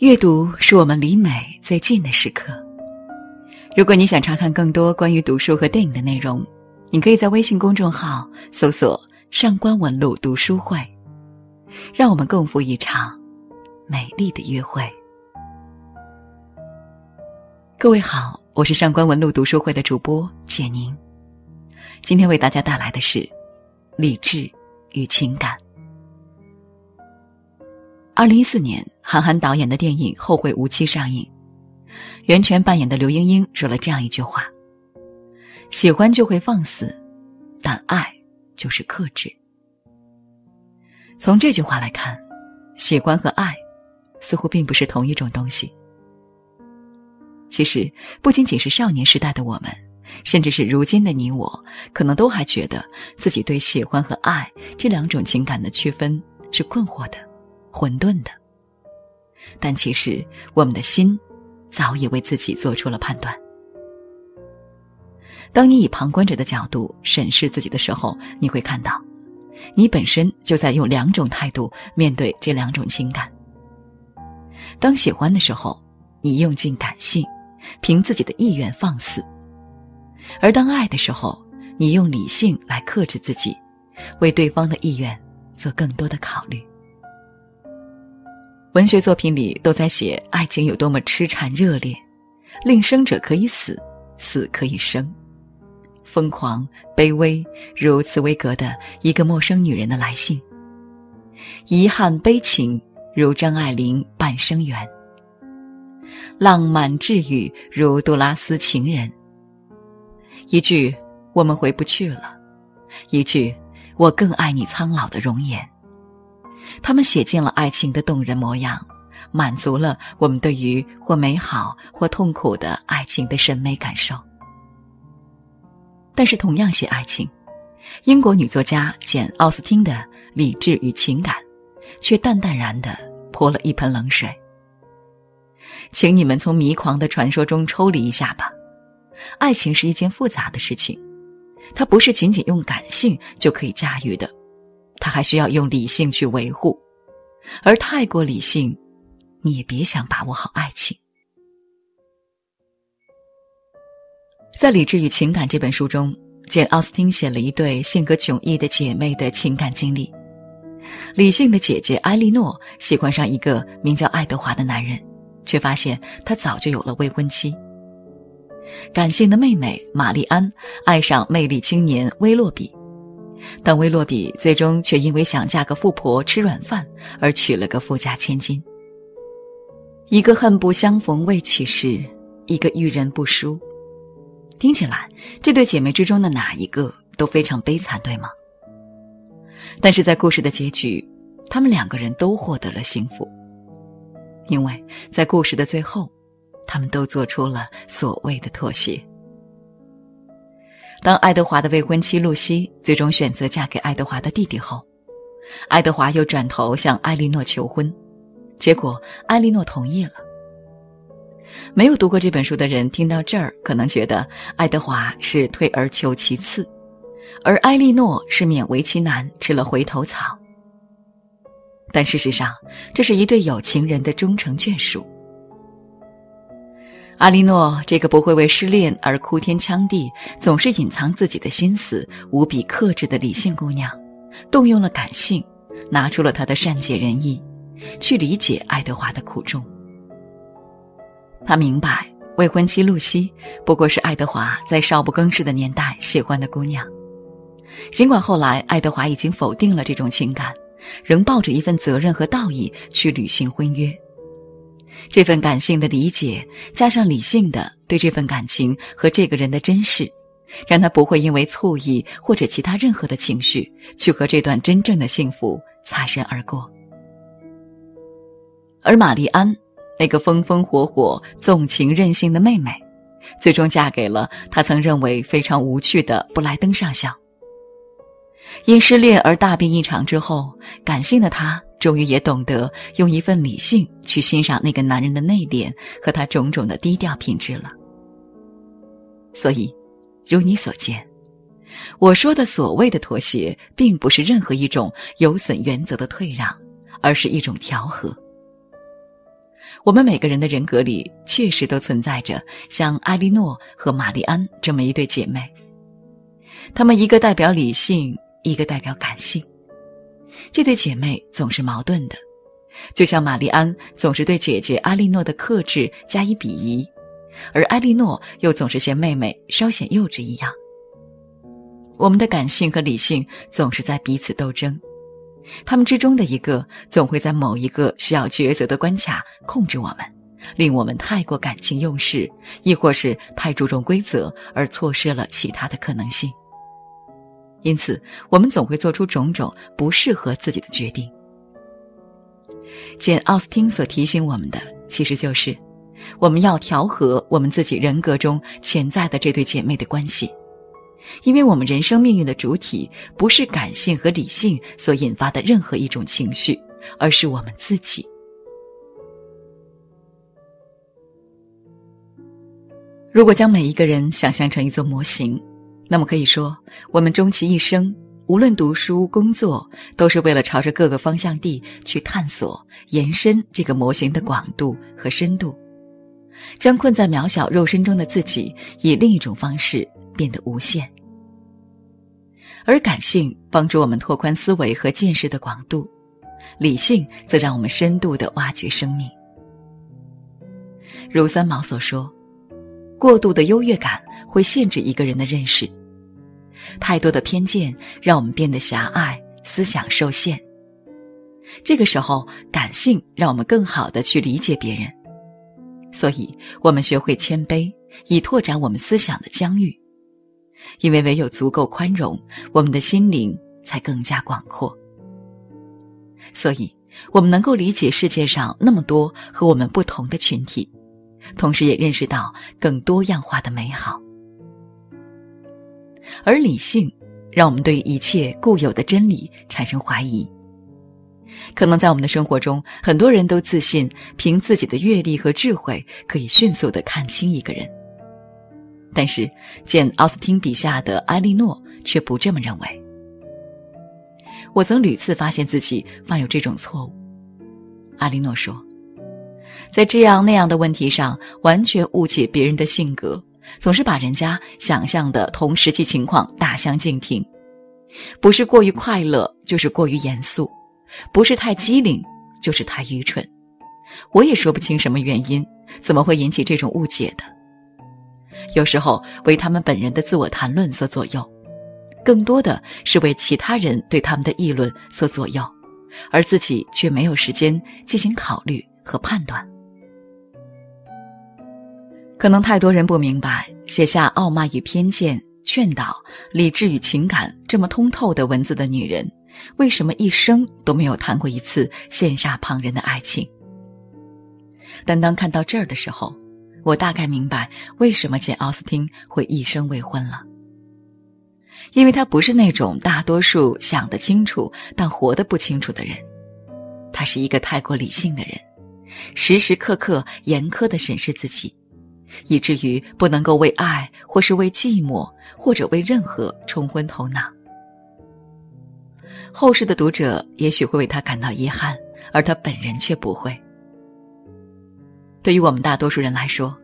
阅读是我们离美最近的时刻。如果你想查看更多关于读书和电影的内容，你可以在微信公众号搜索“上官文露读书会”，让我们共赴一场美丽的约会。各位好，我是上官文露读书会的主播简宁，今天为大家带来的是理智与情感。二零一四年，韩寒导演的电影《后会无期》上映，袁泉扮演的刘英英说了这样一句话：“喜欢就会放肆，但爱就是克制。”从这句话来看，喜欢和爱似乎并不是同一种东西。其实，不仅仅是少年时代的我们，甚至是如今的你我，可能都还觉得自己对喜欢和爱这两种情感的区分是困惑的。混沌的，但其实我们的心早已为自己做出了判断。当你以旁观者的角度审视自己的时候，你会看到，你本身就在用两种态度面对这两种情感。当喜欢的时候，你用尽感性，凭自己的意愿放肆；而当爱的时候，你用理性来克制自己，为对方的意愿做更多的考虑。文学作品里都在写爱情有多么痴缠热烈，令生者可以死，死可以生，疯狂卑微如茨威格的一个陌生女人的来信，遗憾悲情如张爱玲半生缘，浪漫治愈如杜拉斯情人。一句我们回不去了，一句我更爱你苍老的容颜。他们写尽了爱情的动人模样，满足了我们对于或美好或痛苦的爱情的审美感受。但是，同样写爱情，英国女作家简·奥斯汀的《理智与情感》，却淡淡然地泼了一盆冷水。请你们从迷狂的传说中抽离一下吧。爱情是一件复杂的事情，它不是仅仅用感性就可以驾驭的。他还需要用理性去维护，而太过理性，你也别想把握好爱情。在《理智与情感》这本书中，简·奥斯汀写了一对性格迥异的姐妹的情感经历。理性的姐姐埃莉诺喜欢上一个名叫爱德华的男人，却发现他早就有了未婚妻。感性的妹妹玛丽安爱上魅力青年威洛比。但威洛比最终却因为想嫁个富婆吃软饭而娶了个富家千金。一个恨不相逢未娶时，一个遇人不淑。听起来，这对姐妹之中的哪一个都非常悲惨，对吗？但是在故事的结局，他们两个人都获得了幸福，因为在故事的最后，他们都做出了所谓的妥协。当爱德华的未婚妻露西最终选择嫁给爱德华的弟弟后，爱德华又转头向艾莉诺求婚，结果艾莉诺同意了。没有读过这本书的人听到这儿，可能觉得爱德华是退而求其次，而艾莉诺是勉为其难吃了回头草。但事实上，这是一对有情人的终成眷属。阿莉诺这个不会为失恋而哭天抢地、总是隐藏自己的心思、无比克制的理性姑娘，动用了感性，拿出了她的善解人意，去理解爱德华的苦衷。他明白未婚妻露西不过是爱德华在少不更事的年代喜欢的姑娘，尽管后来爱德华已经否定了这种情感，仍抱着一份责任和道义去履行婚约。这份感性的理解，加上理性的对这份感情和这个人的珍视，让他不会因为醋意或者其他任何的情绪，去和这段真正的幸福擦身而过。而玛丽安，那个风风火火、纵情任性的妹妹，最终嫁给了他曾认为非常无趣的布莱登上校。因失恋而大病一场之后，感性的他。终于也懂得用一份理性去欣赏那个男人的内敛和他种种的低调品质了。所以，如你所见，我说的所谓的妥协，并不是任何一种有损原则的退让，而是一种调和。我们每个人的人格里确实都存在着像艾莉诺和玛丽安这么一对姐妹。她们一个代表理性，一个代表感性。这对姐妹总是矛盾的，就像玛丽安总是对姐姐艾莉诺的克制加以鄙夷，而艾莉诺又总是嫌妹妹稍显幼稚一样。我们的感性和理性总是在彼此斗争。他们之中的一个总会在某一个需要抉择的关卡控制我们，令我们太过感情用事，亦或是太注重规则而错失了其他的可能性。因此，我们总会做出种种不适合自己的决定。简·奥斯汀所提醒我们的，其实就是，我们要调和我们自己人格中潜在的这对姐妹的关系。因为我们人生命运的主体不是感性和理性所引发的任何一种情绪，而是我们自己。如果将每一个人想象成一座模型，那么可以说，我们终其一生，无论读书、工作，都是为了朝着各个方向地去探索、延伸这个模型的广度和深度，将困在渺小肉身中的自己以另一种方式。变得无限，而感性帮助我们拓宽思维和见识的广度，理性则让我们深度的挖掘生命。如三毛所说：“过度的优越感会限制一个人的认识，太多的偏见让我们变得狭隘，思想受限。这个时候，感性让我们更好的去理解别人，所以我们学会谦卑，以拓展我们思想的疆域。”因为唯有足够宽容，我们的心灵才更加广阔。所以，我们能够理解世界上那么多和我们不同的群体，同时也认识到更多样化的美好。而理性，让我们对一切固有的真理产生怀疑。可能在我们的生活中，很多人都自信凭自己的阅历和智慧，可以迅速的看清一个人。但是，简·奥斯汀笔下的埃莉诺却不这么认为。我曾屡次发现自己犯有这种错误。阿莉诺说，在这样那样的问题上完全误解别人的性格，总是把人家想象的同实际情况大相径庭，不是过于快乐，就是过于严肃，不是太机灵，就是太愚蠢。我也说不清什么原因，怎么会引起这种误解的。有时候为他们本人的自我谈论所左右，更多的是为其他人对他们的议论所左右，而自己却没有时间进行考虑和判断。可能太多人不明白，写下《傲慢与偏见》《劝导》《理智与情感》这么通透的文字的女人，为什么一生都没有谈过一次羡煞旁人的爱情。但当看到这儿的时候，我大概明白为什么简·奥斯汀会一生未婚了，因为他不是那种大多数想得清楚但活得不清楚的人，他是一个太过理性的人，时时刻刻严苛地审视自己，以至于不能够为爱或是为寂寞或者为任何冲昏头脑。后世的读者也许会为他感到遗憾，而他本人却不会。对于我们大多数人来说，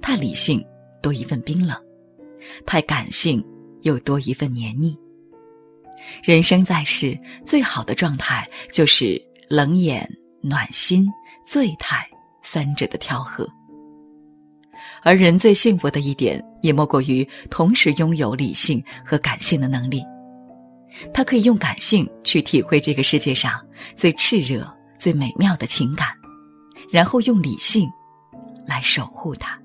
太理性多一份冰冷，太感性又多一份黏腻。人生在世，最好的状态就是冷眼、暖心、醉态三者的调和。而人最幸福的一点，也莫过于同时拥有理性和感性的能力。他可以用感性去体会这个世界上最炽热、最美妙的情感。然后用理性来守护它。